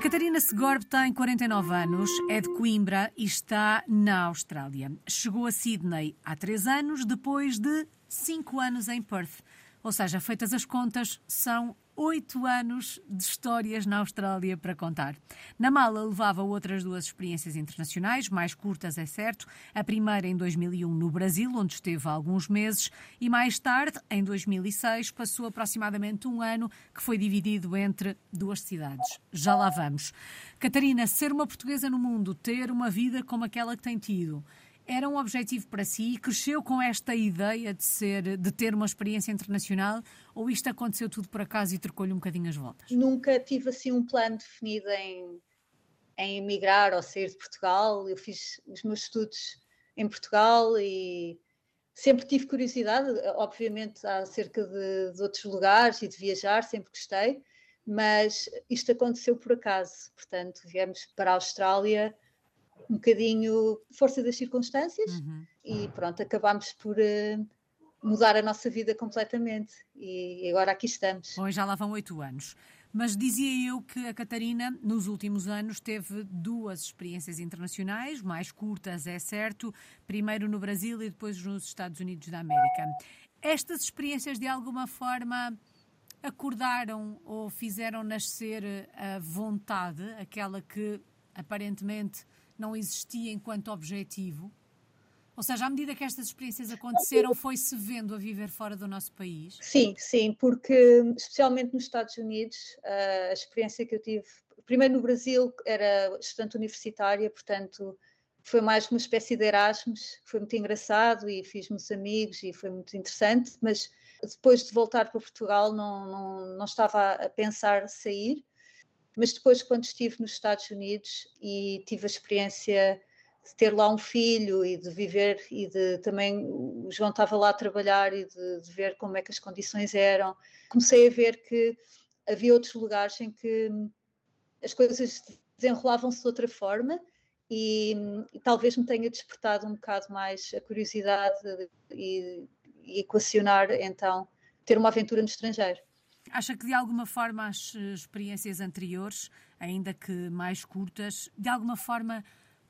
Catarina Segorbe tem 49 anos, é de Coimbra e está na Austrália. Chegou a Sydney há três anos, depois de cinco anos em Perth. Ou seja, feitas as contas, são oito anos de histórias na Austrália para contar. Na mala levava outras duas experiências internacionais, mais curtas, é certo. A primeira em 2001 no Brasil, onde esteve há alguns meses, e mais tarde, em 2006, passou aproximadamente um ano que foi dividido entre duas cidades. Já lá vamos. Catarina, ser uma portuguesa no mundo, ter uma vida como aquela que tem tido, era um objetivo para si? Cresceu com esta ideia de ser, de ter uma experiência internacional ou isto aconteceu tudo por acaso e trocou-lhe um bocadinho as voltas? Nunca tive assim um plano definido em, em emigrar ou sair de Portugal. Eu fiz os meus estudos em Portugal e sempre tive curiosidade, obviamente, acerca de, de outros lugares e de viajar, sempre gostei, mas isto aconteceu por acaso. Portanto, viemos para a Austrália um bocadinho força das circunstâncias uhum. e pronto, acabámos por uh, mudar a nossa vida completamente e agora aqui estamos. Bom, já lá vão oito anos. Mas dizia eu que a Catarina, nos últimos anos, teve duas experiências internacionais, mais curtas, é certo, primeiro no Brasil e depois nos Estados Unidos da América. Estas experiências, de alguma forma, acordaram ou fizeram nascer a vontade, aquela que aparentemente não existia enquanto objetivo? Ou seja, à medida que estas experiências aconteceram, foi-se vendo a viver fora do nosso país? Sim, sim, porque especialmente nos Estados Unidos, a experiência que eu tive, primeiro no Brasil, era estudante universitária, portanto foi mais uma espécie de Erasmus, foi muito engraçado e fiz muitos amigos e foi muito interessante, mas depois de voltar para Portugal não, não, não estava a pensar sair mas depois, quando estive nos Estados Unidos e tive a experiência de ter lá um filho e de viver e de também o João estava lá a trabalhar e de, de, ver como é que as condições eram, comecei a ver que havia outros lugares em que as coisas desenrolavam-se de outra forma e, e, talvez me tenha despertado um bocado mais a curiosidade e, e equacionar então ter uma aventura no estrangeiro. Acha que de alguma forma as eh, experiências anteriores, ainda que mais curtas, de alguma forma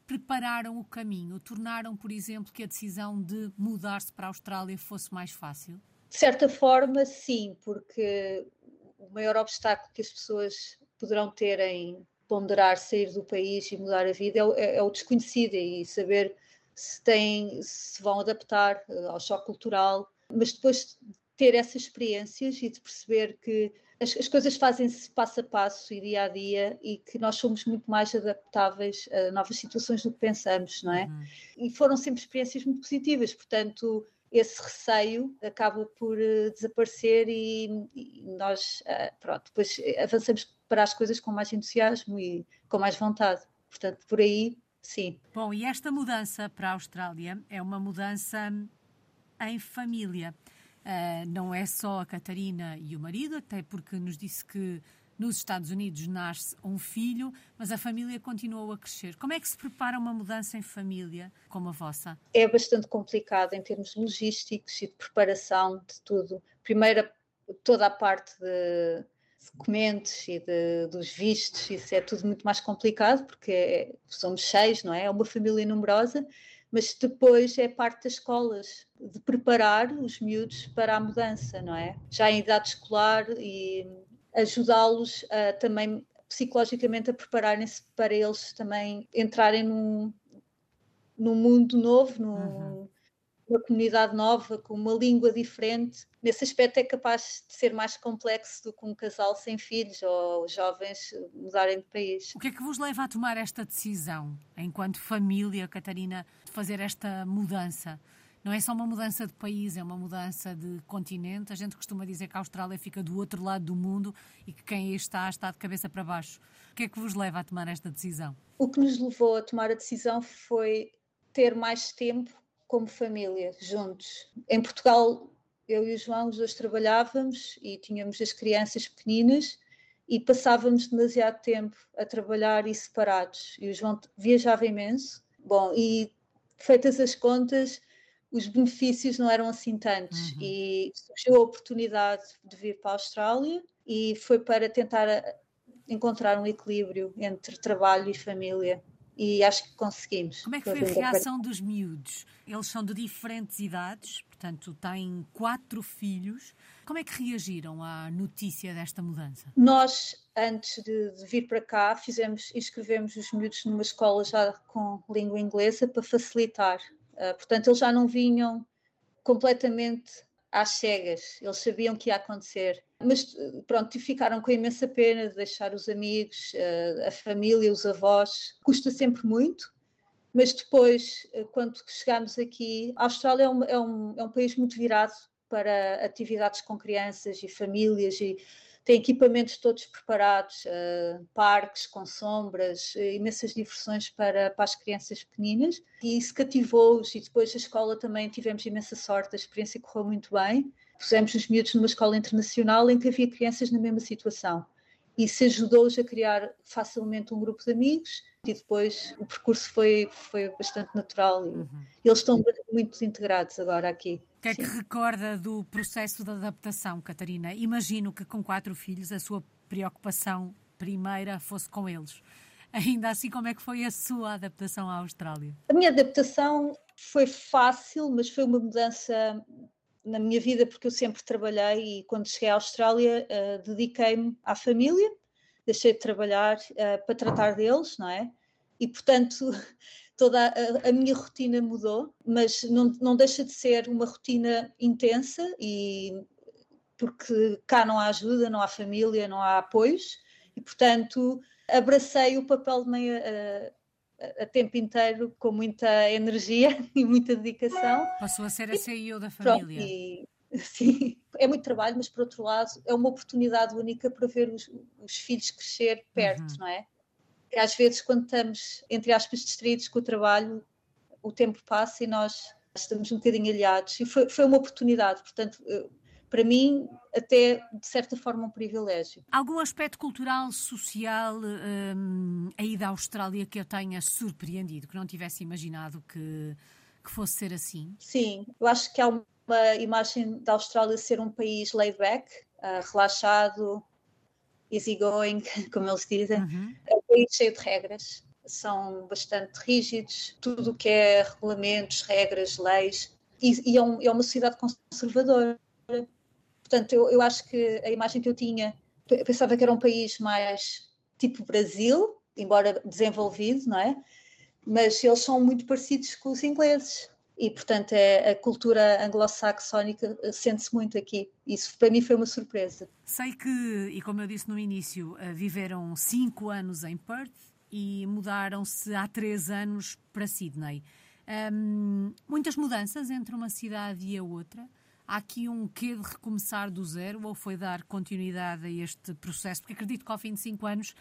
prepararam o caminho, tornaram, por exemplo, que a decisão de mudar-se para a Austrália fosse mais fácil? De certa forma, sim, porque o maior obstáculo que as pessoas poderão ter em ponderar sair do país e mudar a vida é é, é o desconhecido e saber se têm, se vão adaptar eh, ao choque cultural, mas depois ter essas experiências e de perceber que as, as coisas fazem-se passo a passo e dia a dia e que nós somos muito mais adaptáveis a novas situações do que pensamos, não é? Uhum. E foram sempre experiências muito positivas, portanto, esse receio acaba por uh, desaparecer e, e nós, uh, pronto, depois avançamos para as coisas com mais entusiasmo e com mais vontade. Portanto, por aí, sim. Bom, e esta mudança para a Austrália é uma mudança em família. Uh, não é só a Catarina e o marido, até porque nos disse que nos Estados Unidos nasce um filho, mas a família continuou a crescer. Como é que se prepara uma mudança em família como a vossa? É bastante complicado em termos logísticos e de preparação de tudo. Primeiro, toda a parte de documentos e de, dos vistos, isso é tudo muito mais complicado porque é, somos seis, não é? É uma família numerosa mas depois é parte das escolas de preparar os miúdos para a mudança, não é? Já em idade escolar e ajudá-los também psicologicamente a prepararem-se para eles também entrarem num, num mundo novo, num, uhum uma comunidade nova, com uma língua diferente. Nesse aspecto é capaz de ser mais complexo do que um casal sem filhos ou jovens mudarem de país. O que é que vos leva a tomar esta decisão, enquanto família, Catarina, de fazer esta mudança? Não é só uma mudança de país, é uma mudança de continente. A gente costuma dizer que a Austrália fica do outro lado do mundo e que quem aí está está de cabeça para baixo. O que é que vos leva a tomar esta decisão? O que nos levou a tomar a decisão foi ter mais tempo como família, juntos. Em Portugal, eu e o João, os dois trabalhávamos e tínhamos as crianças pequeninas e passávamos demasiado tempo a trabalhar e separados. E o João viajava imenso. Bom, e feitas as contas, os benefícios não eram assim tantos. Uhum. E surgiu a oportunidade de vir para a Austrália e foi para tentar encontrar um equilíbrio entre trabalho e família e acho que conseguimos. Como é que foi a reação dos miúdos? Eles são de diferentes idades, portanto, têm quatro filhos. Como é que reagiram à notícia desta mudança? Nós, antes de, de vir para cá, fizemos, inscrevemos os miúdos numa escola já com língua inglesa para facilitar. Uh, portanto, eles já não vinham completamente às cegas, eles sabiam que ia acontecer. Mas pronto, ficaram com imensa pena de deixar os amigos, eh, a família, os avós. Custa sempre muito, mas depois, eh, quando chegámos aqui, a Austrália é um, é um, é um país muito virado para atividades com crianças e famílias e tem equipamentos todos preparados, uh, parques com sombras, uh, imensas diversões para, para as crianças pequeninas e isso cativou-os e depois a escola também tivemos imensa sorte, a experiência correu muito bem. Pusemos os miúdos numa escola internacional em que havia crianças na mesma situação. Isso ajudou-os a criar facilmente um grupo de amigos e depois o percurso foi, foi bastante natural e uhum. eles estão muito integrados agora aqui. O que é que recorda do processo de adaptação, Catarina? Imagino que com quatro filhos a sua preocupação primeira fosse com eles. Ainda assim, como é que foi a sua adaptação à Austrália? A minha adaptação foi fácil, mas foi uma mudança na minha vida porque eu sempre trabalhei e quando cheguei à Austrália uh, dediquei-me à família, deixei de trabalhar uh, para tratar deles, não é? E portanto toda a, a, minha rotina mudou, mas não, não deixa de ser uma rotina intensa e porque cá não há ajuda, não há família, não há apoios e portanto abracei o papel de mãe a, tempo inteiro com muita energia e muita dedicação. Passou a ser a CEO da família. E, sim, é muito trabalho, mas por outro lado é uma oportunidade única para ver os, os filhos crescer perto, uhum. não é? às vezes, quando estamos, entre aspas, distraídos com o trabalho, o tempo passa e nós estamos um bocadinho aliados. E foi, foi uma oportunidade, portanto, para mim, até de certa forma, um privilégio. Algum aspecto cultural, social um, aí da Austrália que eu tenha surpreendido, que não tivesse imaginado que, que fosse ser assim? Sim, eu acho que há uma imagem da Austrália ser um país laid back, uh, relaxado, easygoing, como eles dizem. Uhum. É um país cheio de regras, são bastante rígidos, tudo o que é regulamentos, regras, leis, e, e é, um, é, uma sociedade conservadora. Portanto, eu, eu acho que a imagem que eu tinha, eu pensava que era um país mais tipo Brasil, embora desenvolvido, não é? Mas eles são muito parecidos com os ingleses e, portanto, é, a cultura anglo-saxónica sente-se muito aqui. Isso para mim foi uma surpresa. Sei que, e como eu disse no início, eh, viveram cinco anos em Perth e mudaram-se há três anos para Sydney. Muitas mudanças entre uma cidade e a outra. Há aqui um quê de recomeçar do zero ou foi dar continuidade a este processo? Porque acredito que ao fim de cinco anos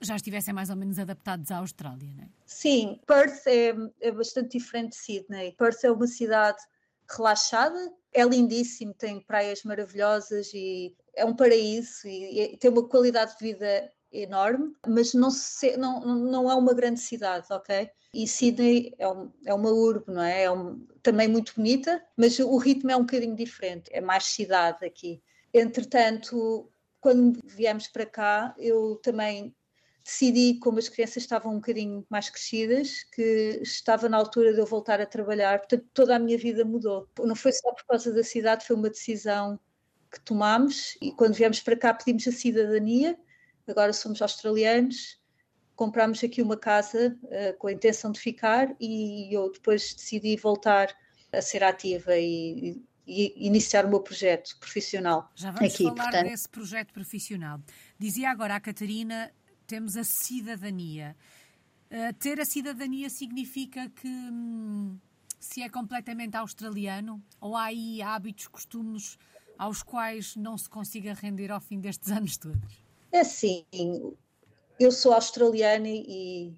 já estivessem mais ou menos adaptados à Austrália, não é? Sim, Perth é, é bastante diferente de Sydney. Perth é uma cidade relaxada, é lindíssimo, tem praias maravilhosas e é um paraíso e, e tem uma qualidade de vida enorme, mas não, se, não, não é uma grande cidade, ok? E Sydney é, um, é uma urbe, não é? É um, também muito bonita, mas o ritmo é um bocadinho diferente, é mais cidade aqui. Entretanto, quando viemos para cá, eu também decidi, como as crianças estavam um bocadinho mais crescidas, que estava na altura de eu voltar a trabalhar. Portanto, toda a minha vida mudou. Não foi só por causa da cidade, foi uma decisão que tomámos e quando viemos para cá pedimos a cidadania. Agora somos australianos, comprámos aqui uma casa uh, com a intenção de ficar e eu depois decidi voltar a ser ativa e, e iniciar o meu projeto profissional. Já vamos aqui, falar portanto... desse projeto profissional. Dizia agora a Catarina temos a cidadania. Uh, ter a cidadania significa que hum, se é completamente australiano ou há aí hábitos, costumes aos quais não se consiga render ao fim destes anos todos? É assim, eu sou australiana e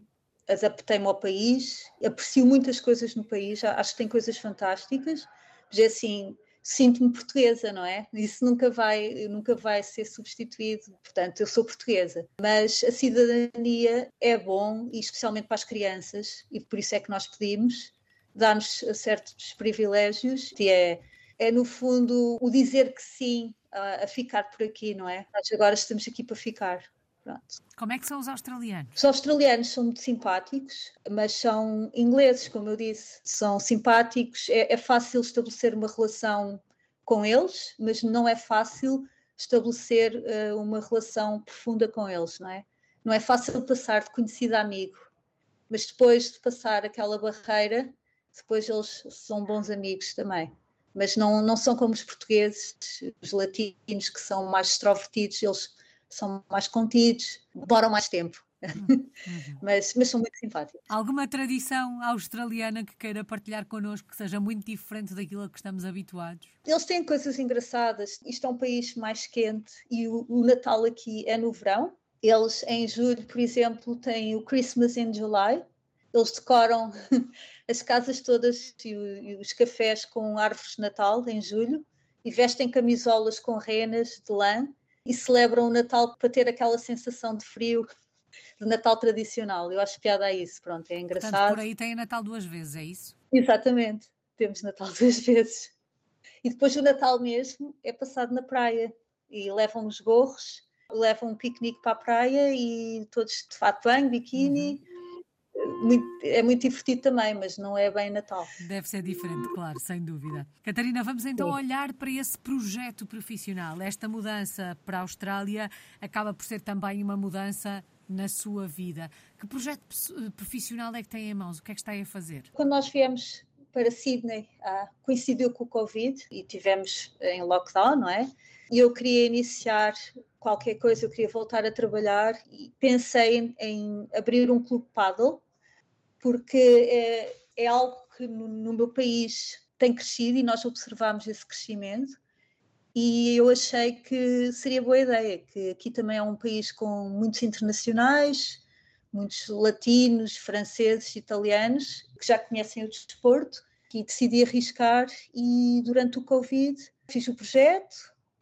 adaptei-me ao país, aprecio muitas coisas no país, acho que tem coisas fantásticas, mas é assim, sinto-me portuguesa, não é? Isso nunca vai, nunca vai ser substituído. Portanto, eu sou portuguesa. Mas a cidadania é bom, e especialmente para as crianças, e por isso é que nós pedimos, dá-nos certos privilégios, e é, é no fundo o dizer que sim a, a ficar por aqui, não é? Nós agora estamos aqui para ficar. Pronto. Como é que são os australianos? Os australianos são muito simpáticos, mas são ingleses, como eu disse. São simpáticos, é, é fácil estabelecer uma relação com eles, mas não é fácil estabelecer uh, uma relação profunda com eles, não é? Não é fácil passar de conhecido a amigo, mas depois de passar aquela barreira, depois eles são bons amigos também. Mas não, não são como os portugueses, os latinos, que são mais extrovertidos, eles são mais contidos, demoram mais tempo. Uhum. mas, mas são muito simpáticos. Alguma tradição australiana que queira partilhar connosco que seja muito diferente daquilo a que estamos habituados? Eles têm coisas engraçadas. Isto é um país mais quente e o, o Natal aqui é no verão. Eles, em julho, por exemplo, têm o Christmas in July. Eles decoram as casas todas e, e os cafés com árvores de Natal em julho e vestem camisolas com renas de lã e celebram o Natal para ter aquela sensação de frio de Natal tradicional. Eu acho piada a isso, pronto, é engraçado. Portanto, por aí tem Natal duas vezes, é isso? Exatamente, temos Natal duas vezes. E depois o Natal mesmo é passado na praia e levam os gorros, levam um piquenique para a praia e todos de fato banho, biquíni. Uhum muito, é muito divertido também, mas não é bem Natal. Deve ser diferente, claro, sem dúvida. Catarina, vamos então Sim. olhar para esse projeto profissional. Esta mudança para a Austrália acaba por ser também uma mudança na sua vida. Que projeto profissional é que tem em mãos? O que é que está a fazer? Quando nós viemos para Sydney, ah, coincidiu com o Covid e tivemos em lockdown, não é? E eu queria iniciar qualquer coisa, eu queria voltar a trabalhar e pensei em, em abrir um clube paddle porque é, é algo que no, no, meu país tem crescido e nós observamos esse crescimento. E eu achei que seria boa ideia, que aqui também é um país com muitos internacionais, muitos latinos, franceses, italianos, que já conhecem o desporto, e decidi arriscar e durante o Covid fiz o projeto,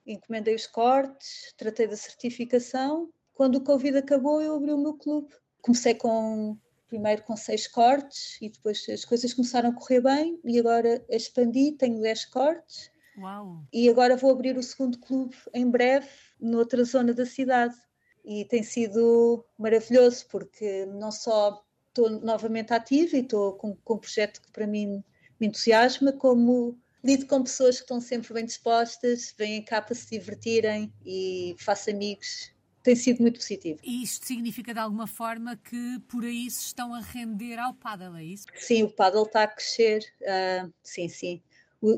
encomendei os cortes, tratei da certificação. Quando o Covid acabou, eu abri o meu clube. Comecei com primeiro com seis cortes e depois as coisas começaram a correr bem e agora expandi, tenho dez cortes. Uau. E agora vou abrir o segundo clube em breve, noutra zona da cidade. E tem sido maravilhoso porque não só estou novamente ativa e estou com, com um projeto que para mim me entusiasma, como lido com pessoas que estão sempre bem dispostas, vêm cá para se divertirem e faço amigos tem sido muito positivo. E isto significa de alguma forma que por aí se estão a render ao paddle, é isso? Sim, o paddle está a crescer, uh, sim, sim.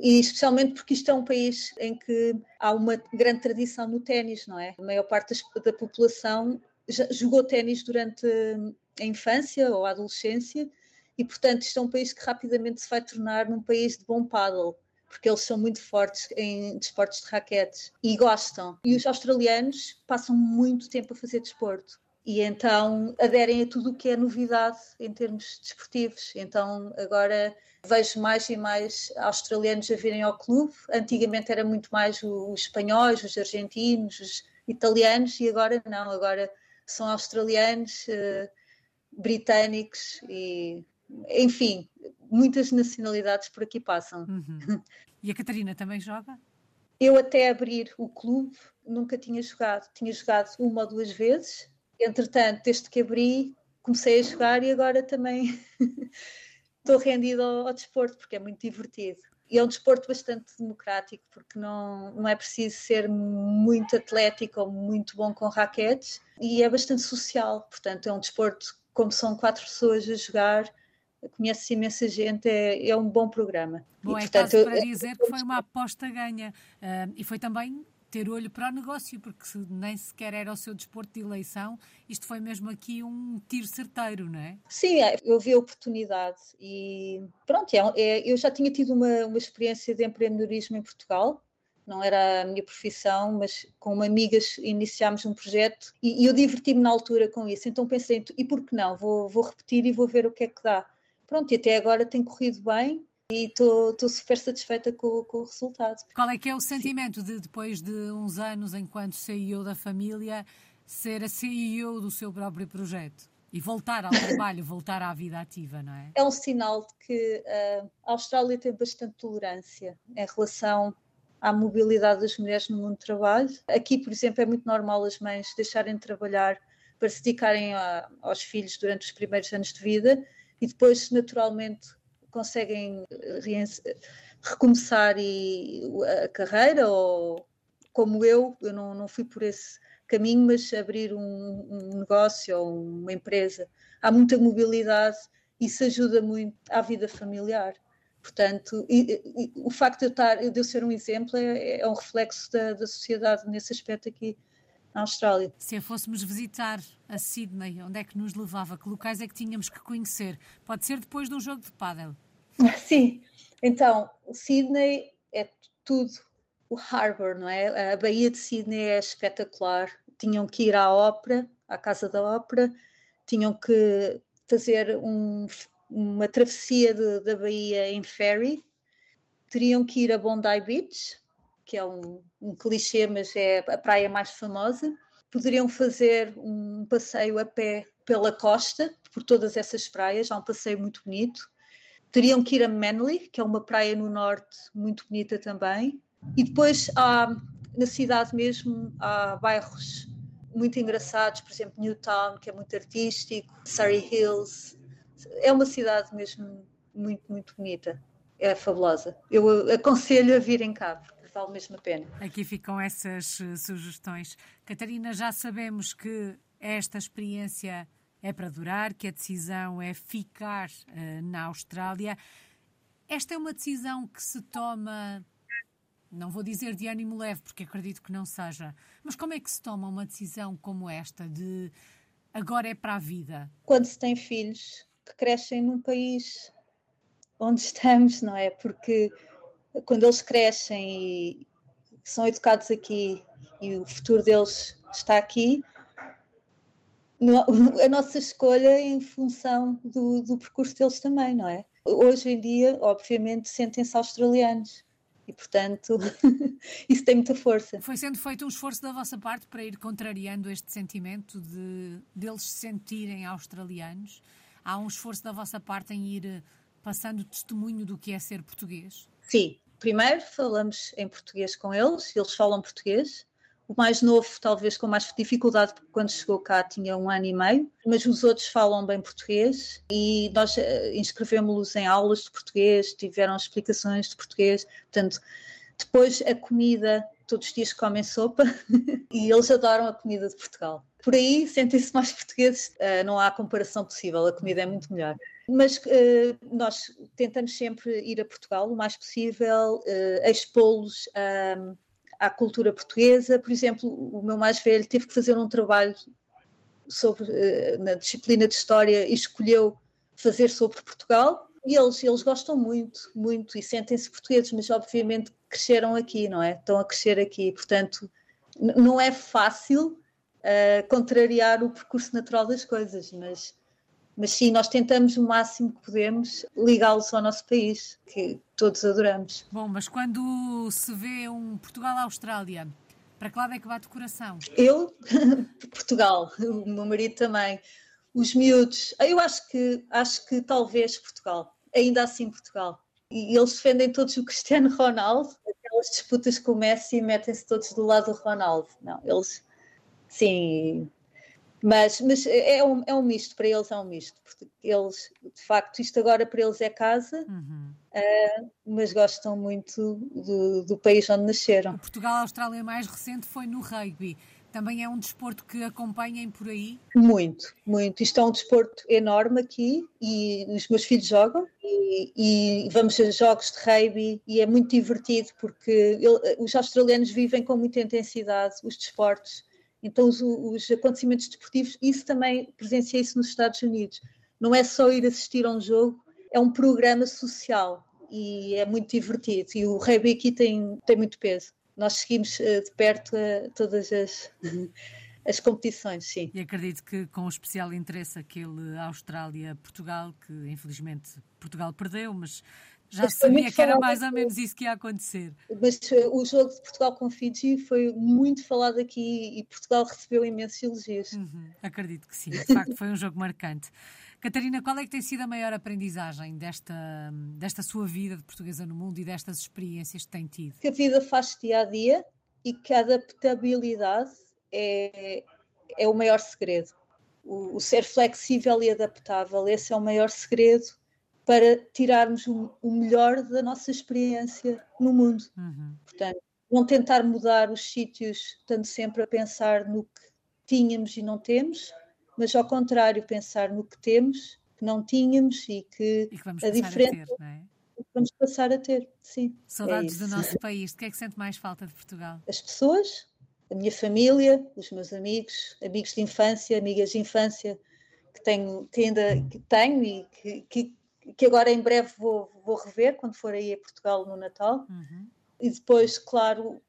E especialmente porque isto é um país em que há uma grande tradição no ténis, não é? A maior parte da população jogou ténis durante a infância ou a adolescência e, portanto, isto é um país que rapidamente se vai tornar num país de bom paddle porque eles são muito fortes em desportos de raquetes e gostam. E os australianos passam muito tempo a fazer desporto e então aderem a tudo o que é novidade em termos desportivos. Então agora vejo mais e mais australianos a virem ao clube. Antigamente era muito mais os espanhóis, os argentinos, os italianos e agora não, agora são australianos, uh, britânicos e enfim, muitas nacionalidades por aqui passam. Uhum. E a Catarina também joga? Eu até abrir o clube nunca tinha jogado. Tinha jogado uma ou duas vezes. Entretanto, desde que abri, comecei a jogar e agora também estou rendida ao, ao, desporto, porque é muito divertido. E é um desporto bastante democrático, porque não, não é preciso ser muito atlético ou muito bom com raquetes, e é bastante social. Portanto, é um desporto, como são quatro pessoas a jogar, conhece imensa gente, é, é um bom programa. Bom, e, é portanto, para dizer que foi uma aposta ganha uh, e foi também ter olho para o negócio, porque se nem sequer era o seu desporto de eleição, isto foi mesmo aqui um tiro certeiro, não é? Sim, é, eu vi a oportunidade e pronto, é, é, eu já tinha tido uma, uma experiência de empreendedorismo em Portugal, não era a minha profissão, mas com uma amiga iniciámos um projeto e, e eu diverti-me na altura com isso. Então pensei, e por que não? Vou, vou repetir e vou ver o que é que dá. Pronto, e até agora tem corrido bem e estou super satisfeita com, com, o resultado. Qual é que é o sentimento de depois de uns anos enquanto CEO da família ser a CEO do seu próprio projeto? E voltar ao trabalho, voltar à vida ativa, não é? É um sinal de que uh, a Austrália tem bastante tolerância em relação à mobilidade das mulheres no mundo do trabalho. Aqui, por exemplo, é muito normal as mães deixarem de trabalhar para se dedicarem a, aos filhos durante os primeiros anos de vida e depois, naturalmente, conseguem recomeçar e, a carreira ou como eu, eu não, não fui por esse caminho, mas abrir um, um negócio ou uma empresa. Há muita mobilidade e isso ajuda muito à vida familiar. Portanto, e, e, o facto de eu, estar, de eu ser um exemplo é, é um reflexo da, da, sociedade nesse aspecto aqui na Austrália. Se a fôssemos visitar a Sydney, onde é que nos levava? Que locais é que tínhamos que conhecer? Pode ser depois de um jogo de pádel. Sim, então, Sydney é tudo. O Harbour, não é? A Baía de Sydney é espetacular. Tinham que ir à ópera, à Casa da Ópera, tinham que fazer um, uma travessia de, da Baía em ferry, teriam que ir a Bondi Beach, que é um, um clichê, mas é a praia mais famosa. Poderiam fazer um passeio a pé pela costa, por todas essas praias, há um passeio muito bonito. Teriam que ir a Manly, que é uma praia no norte muito bonita também. E depois há, na cidade mesmo, há bairros muito engraçados, por exemplo, Newtown, que é muito artístico, Surrey Hills. É uma cidade mesmo muito, muito bonita. É fabulosa. Eu aconselho a virem cá, porque vale mesmo a pena. Aqui ficam essas eh, sugestões. Catarina, já sabemos que esta experiência é para durar, que a decisão é ficar uh, na Austrália. Esta é uma decisão que se toma não vou dizer de ânimo leve, porque acredito que não seja, mas como é que se toma uma decisão como esta de agora é para a vida? Quando se tem filhos que crescem num país onde estamos, não é? Porque quando eles crescem e são educados aqui e o futuro deles está aqui, a nossa escolha é em função do, do percurso deles também, não é? Hoje em dia, obviamente, sentem-se australianos e, portanto, isso tem muita força. Foi sendo feito um esforço da vossa parte para ir contrariando este sentimento de deles se sentirem australianos? Há um esforço da vossa parte em ir passando testemunho do que é ser português? Sim. Primeiro falamos em português com eles, eles falam português. O mais novo, talvez com mais dificuldade, porque quando chegou cá tinha um ano e meio, mas os outros falam bem português e nós uh, inscrevemos-los em aulas de português, tiveram explicações de português. Portanto, depois a comida, todos os dias comem sopa e eles adoram a comida de Portugal. Por aí sentem-se mais portugueses, uh, não há comparação possível, a comida é muito melhor. Mas uh, nós tentamos sempre ir a Portugal o mais possível, uh, expô-los a à cultura portuguesa. Por exemplo, o meu mais velho teve que fazer um trabalho sobre, uh, na disciplina de História e escolheu fazer sobre Portugal. E eles, eles gostam muito, muito e sentem-se portugueses, mas obviamente cresceram aqui, não é? Estão a crescer aqui, portanto, não é fácil uh, contrariar o percurso natural das coisas, mas mas sim, nós tentamos o máximo que podemos ligá-los ao nosso país, que todos adoramos. Bom, mas quando se vê um Portugal-Austrália, para que lado é que bate o coração? Eu, Portugal, o meu marido também. Os miúdos, eu acho que, acho que talvez Portugal, ainda assim Portugal. E eles defendem todos o Cristiano Ronaldo, aquelas disputas com o Messi metem-se todos do lado do Ronaldo. Não, eles, sim, mas, mas é, um, é um misto, para eles é um misto, porque eles, de facto, isto agora para eles é casa, uhum. uh, mas gostam muito do, do, país onde nasceram. O Portugal-Austrália mais recente foi no rugby. Também é um desporto que acompanhem por aí? Muito, muito. Isto é um desporto enorme aqui e os meus filhos jogam e, e vamos a jogos de rugby e é muito divertido porque ele, os australianos vivem com muita intensidade os desportos então, os, os acontecimentos desportivos, isso também presenciei isso nos Estados Unidos. Não é só ir assistir a um jogo, é um programa social e é muito divertido. E o rugby aqui tem, tem muito peso. Nós seguimos uh, de perto uh, todas as, as competições, sim. E acredito que com especial interesse aquele Austrália-Portugal, que infelizmente Portugal perdeu, mas já sabia que era mais ou menos isso que ia acontecer. Mas o jogo de Portugal com Fiji foi muito falado aqui e Portugal recebeu imensos elogios. Uhum, acredito que sim, de facto foi um jogo marcante. Catarina, qual é que tem sido a maior aprendizagem desta, desta sua vida de portuguesa no mundo e destas experiências que tem tido? Que a vida faz dia a dia e que a adaptabilidade é, é o maior segredo. o, o ser flexível e adaptável. Esse é o maior segredo para tirarmos o, o melhor da nossa experiência no mundo. Uhum. Portanto, não tentar mudar os sítios, estando sempre a pensar no que tínhamos e não temos, mas ao contrário, pensar no que temos, que não tínhamos e que, e que a diferença a ter, é? vamos passar a ter. Sim. Saudades é do nosso país. De que é que sente mais falta de Portugal? As pessoas, a minha família, os meus amigos, amigos de infância, amigas de infância que tenho, que ainda que tenho e que, que, que agora em breve vou, vou rever quando for aí a Portugal no Natal. Uhum. E depois, claro,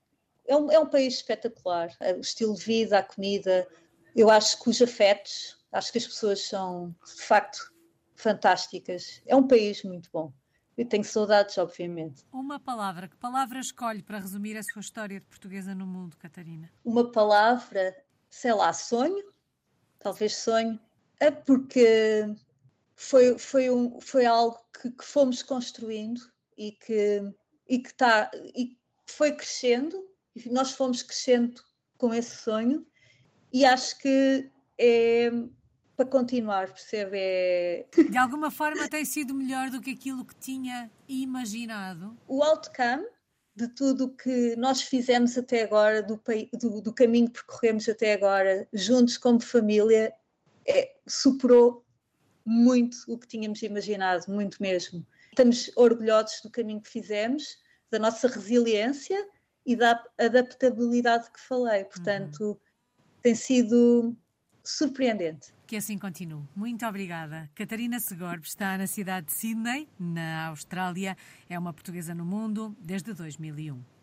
é um, é um país espetacular. O estilo de vida, a comida, eu acho que os afetos, acho que as pessoas são de facto fantásticas. É um país muito bom. Eu tenho saudades, obviamente. Uma palavra. Que palavra escolhe para resumir a sua história de portuguesa no mundo, Catarina? Uma palavra, sei lá, sonho. Talvez sonho. É porque foi, foi, um, foi algo que, que fomos construindo e que, e que tá, e foi crescendo. E nós fomos crescendo com esse sonho. E acho que é para continuar, percebe? É... De alguma forma tem sido melhor do que aquilo que tinha imaginado? O outcome de tudo que nós fizemos até agora, do, do, do, caminho que percorremos até agora, juntos como família, é, superou muito o que tínhamos imaginado, muito mesmo. Estamos orgulhosos do caminho que fizemos, da nossa resiliência e da adaptabilidade que falei. Portanto, uhum. tem sido surpreendente. Que assim continue. Muito obrigada. Catarina Segorbe está na cidade de Sydney, na Austrália. É uma portuguesa no mundo desde 2001.